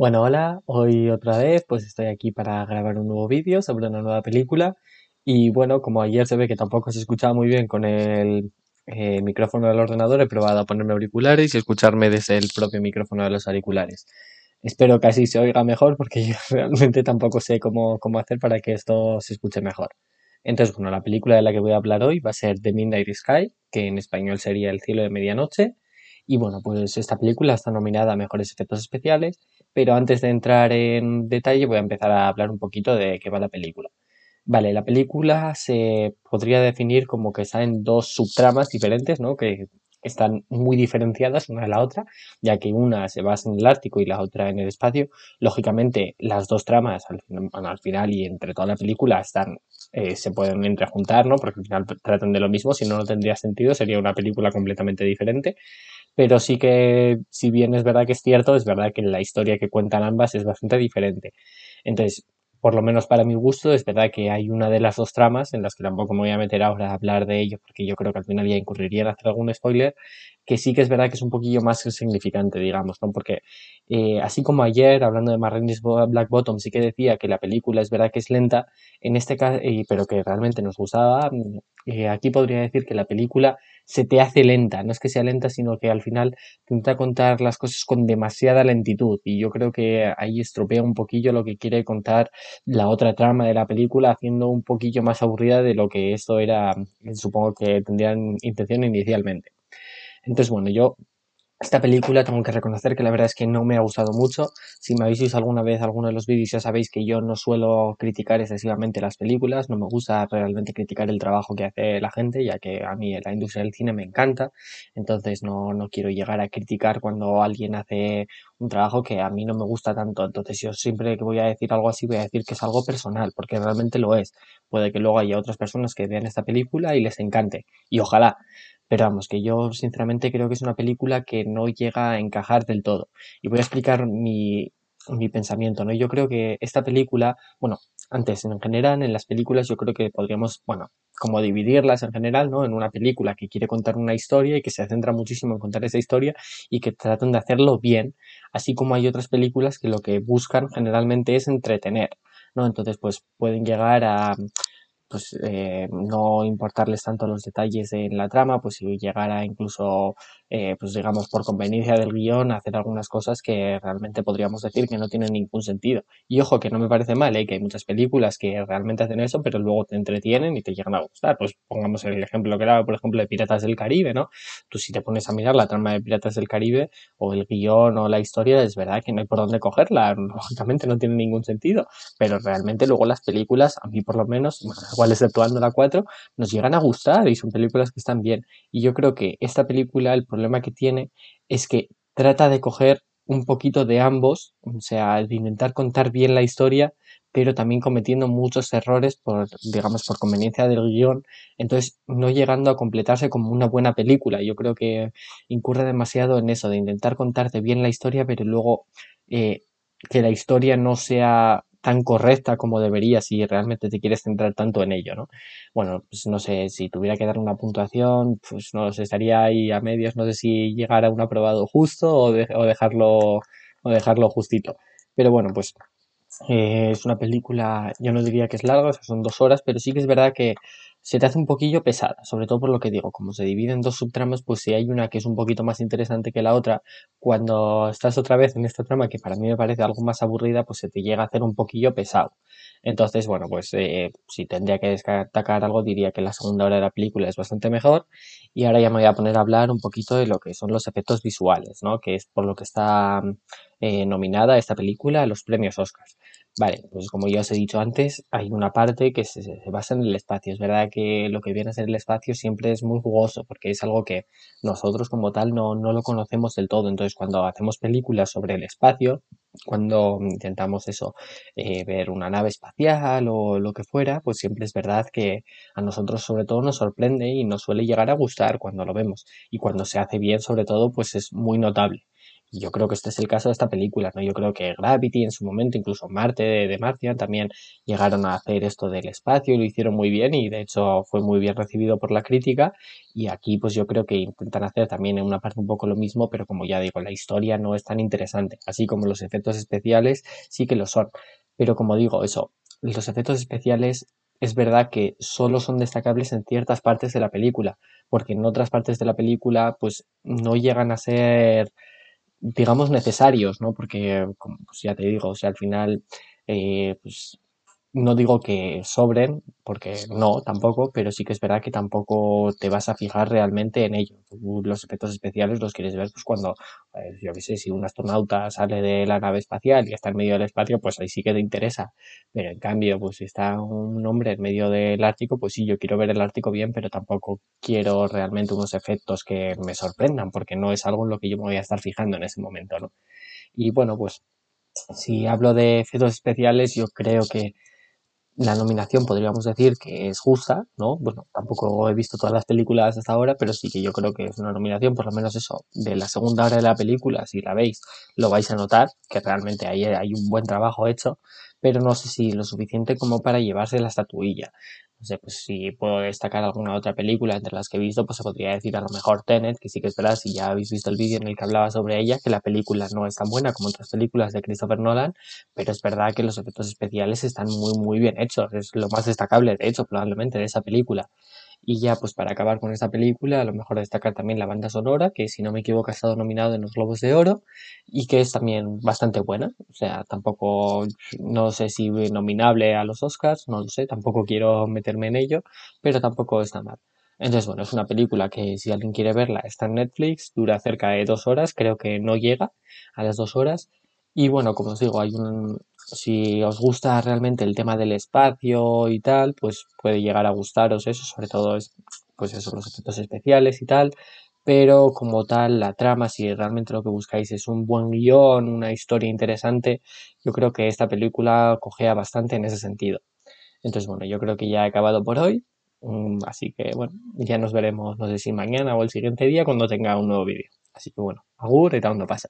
Bueno, hola, hoy otra vez pues estoy aquí para grabar un nuevo vídeo sobre una nueva película y bueno, como ayer se ve que tampoco se escuchaba muy bien con el eh, micrófono del ordenador, he probado a ponerme auriculares y escucharme desde el propio micrófono de los auriculares. Espero que así se oiga mejor porque yo realmente tampoco sé cómo, cómo hacer para que esto se escuche mejor. Entonces, bueno, la película de la que voy a hablar hoy va a ser The Midnight Sky, que en español sería El cielo de medianoche. Y bueno, pues esta película está nominada a mejores efectos especiales pero antes de entrar en detalle voy a empezar a hablar un poquito de qué va la película. Vale, la película se podría definir como que está en dos subtramas diferentes, ¿no? Que están muy diferenciadas una de la otra, ya que una se basa en el Ártico y la otra en el espacio. Lógicamente, las dos tramas al, al final y entre toda la película están, eh, se pueden entrejuntar, ¿no? Porque al final tratan de lo mismo, si no, no tendría sentido, sería una película completamente diferente pero sí que, si bien es verdad que es cierto, es verdad que la historia que cuentan ambas es bastante diferente. Entonces, por lo menos para mi gusto, es verdad que hay una de las dos tramas, en las que tampoco me voy a meter ahora a hablar de ello, porque yo creo que al final ya incurriría en hacer algún spoiler, que sí que es verdad que es un poquillo más significante, digamos, ¿no? Porque eh, así como ayer, hablando de Marines Black Bottom, sí que decía que la película es verdad que es lenta, en este caso, pero que realmente nos gustaba, eh, aquí podría decir que la película se te hace lenta. No es que sea lenta, sino que al final intenta contar las cosas con demasiada lentitud. Y yo creo que ahí estropea un poquillo lo que quiere contar la otra trama de la película, haciendo un poquillo más aburrida de lo que esto era, supongo que tendrían intención inicialmente. Entonces, bueno, yo esta película tengo que reconocer que la verdad es que no me ha gustado mucho. Si me habéis visto alguna vez alguno de los vídeos ya sabéis que yo no suelo criticar excesivamente las películas, no me gusta realmente criticar el trabajo que hace la gente, ya que a mí la industria del cine me encanta, entonces no, no quiero llegar a criticar cuando alguien hace un trabajo que a mí no me gusta tanto. Entonces yo siempre que voy a decir algo así voy a decir que es algo personal, porque realmente lo es. Puede que luego haya otras personas que vean esta película y les encante, y ojalá. Pero vamos, que yo sinceramente creo que es una película que no llega a encajar del todo. Y voy a explicar mi, mi pensamiento, ¿no? Yo creo que esta película, bueno, antes en general en las películas yo creo que podríamos, bueno, como dividirlas en general, ¿no? En una película que quiere contar una historia y que se centra muchísimo en contar esa historia y que tratan de hacerlo bien, así como hay otras películas que lo que buscan generalmente es entretener, ¿no? Entonces, pues pueden llegar a pues eh, no importarles tanto los detalles en la trama, pues si llegara incluso, eh, pues digamos, por conveniencia del guion, hacer algunas cosas que realmente podríamos decir que no tienen ningún sentido. Y ojo, que no me parece mal, ¿eh? que hay muchas películas que realmente hacen eso, pero luego te entretienen y te llegan a gustar. Pues pongamos el ejemplo que era, por ejemplo, de Piratas del Caribe, ¿no? Tú si te pones a mirar la trama de Piratas del Caribe, o el guion, o la historia, es verdad que no hay por dónde cogerla, lógicamente no tiene ningún sentido, pero realmente luego las películas, a mí por lo menos, bueno, igual exceptuando la 4, nos llegan a gustar y son películas que están bien. Y yo creo que esta película, el problema que tiene es que trata de coger un poquito de ambos, o sea, de intentar contar bien la historia, pero también cometiendo muchos errores por, digamos, por conveniencia del guion, entonces no llegando a completarse como una buena película. Yo creo que incurre demasiado en eso, de intentar contarte bien la historia, pero luego eh, que la historia no sea tan correcta como debería si realmente te quieres centrar tanto en ello, ¿no? Bueno, pues no sé, si tuviera que dar una puntuación, pues no estaría ahí a medios, no sé si llegar a un aprobado justo o, o dejarlo o dejarlo justito. Pero bueno, pues eh, es una película, yo no diría que es larga, o sea, son dos horas, pero sí que es verdad que se te hace un poquillo pesada, sobre todo por lo que digo, como se divide en dos subtramas, pues si hay una que es un poquito más interesante que la otra, cuando estás otra vez en esta trama que para mí me parece algo más aburrida, pues se te llega a hacer un poquillo pesado. Entonces, bueno, pues eh, si tendría que destacar algo, diría que la segunda hora de la película es bastante mejor. Y ahora ya me voy a poner a hablar un poquito de lo que son los efectos visuales, ¿no? Que es por lo que está eh, nominada esta película a los premios Oscars. Vale, pues como ya os he dicho antes, hay una parte que se, basa en el espacio. Es verdad que lo que viene a ser el espacio siempre es muy jugoso porque es algo que nosotros como tal no, no lo conocemos del todo. Entonces cuando hacemos películas sobre el espacio, cuando intentamos eso, eh, ver una nave espacial o lo que fuera, pues siempre es verdad que a nosotros sobre todo nos sorprende y nos suele llegar a gustar cuando lo vemos. Y cuando se hace bien sobre todo, pues es muy notable. Yo creo que este es el caso de esta película, ¿no? Yo creo que Gravity en su momento, incluso Marte de, de Martian, también llegaron a hacer esto del espacio y lo hicieron muy bien y de hecho fue muy bien recibido por la crítica y aquí pues yo creo que intentan hacer también en una parte un poco lo mismo, pero como ya digo, la historia no es tan interesante, así como los efectos especiales sí que lo son, pero como digo, eso, los efectos especiales es verdad que solo son destacables en ciertas partes de la película, porque en otras partes de la película pues no llegan a ser digamos, necesarios, ¿no? Porque, como pues ya te digo, o sea, al final, eh, pues no digo que sobren, porque no, tampoco, pero sí que es verdad que tampoco te vas a fijar realmente en ello. Tú los efectos especiales los quieres ver pues cuando, pues, yo qué sé, si un astronauta sale de la nave espacial y está en medio del espacio, pues ahí sí que te interesa. Pero en cambio, pues si está un hombre en medio del Ártico, pues sí, yo quiero ver el Ártico bien, pero tampoco quiero realmente unos efectos que me sorprendan, porque no es algo en lo que yo me voy a estar fijando en ese momento, ¿no? Y bueno, pues si hablo de efectos especiales, yo creo que la nominación podríamos decir que es justa, ¿no? Bueno, tampoco he visto todas las películas hasta ahora, pero sí que yo creo que es una nominación, por lo menos eso, de la segunda hora de la película, si la veis, lo vais a notar, que realmente ahí hay un buen trabajo hecho, pero no sé si lo suficiente como para llevarse la estatuilla. No sé, pues si puedo destacar alguna otra película entre las que he visto, pues se podría decir a lo mejor Tenet, que sí que es verdad, si ya habéis visto el vídeo en el que hablaba sobre ella, que la película no es tan buena como otras películas de Christopher Nolan, pero es verdad que los efectos especiales están muy, muy bien hechos. Es lo más destacable, de hecho, probablemente de esa película. Y ya, pues para acabar con esta película, a lo mejor destacar también la banda sonora, que si no me equivoco ha estado nominado en los Globos de Oro y que es también bastante buena. O sea, tampoco, no sé si nominable a los Oscars, no lo sé, tampoco quiero meterme en ello, pero tampoco está mal. Entonces, bueno, es una película que si alguien quiere verla está en Netflix, dura cerca de dos horas, creo que no llega a las dos horas. Y bueno, como os digo, hay un, si os gusta realmente el tema del espacio y tal, pues puede llegar a gustaros eso, sobre todo es, pues eso, los efectos especiales y tal, pero como tal, la trama, si realmente lo que buscáis es un buen guion, una historia interesante, yo creo que esta película cogea bastante en ese sentido. Entonces, bueno, yo creo que ya he acabado por hoy, mm, así que bueno, ya nos veremos, no sé si mañana o el siguiente día cuando tenga un nuevo vídeo. Así que bueno, agur y tal, no pasa.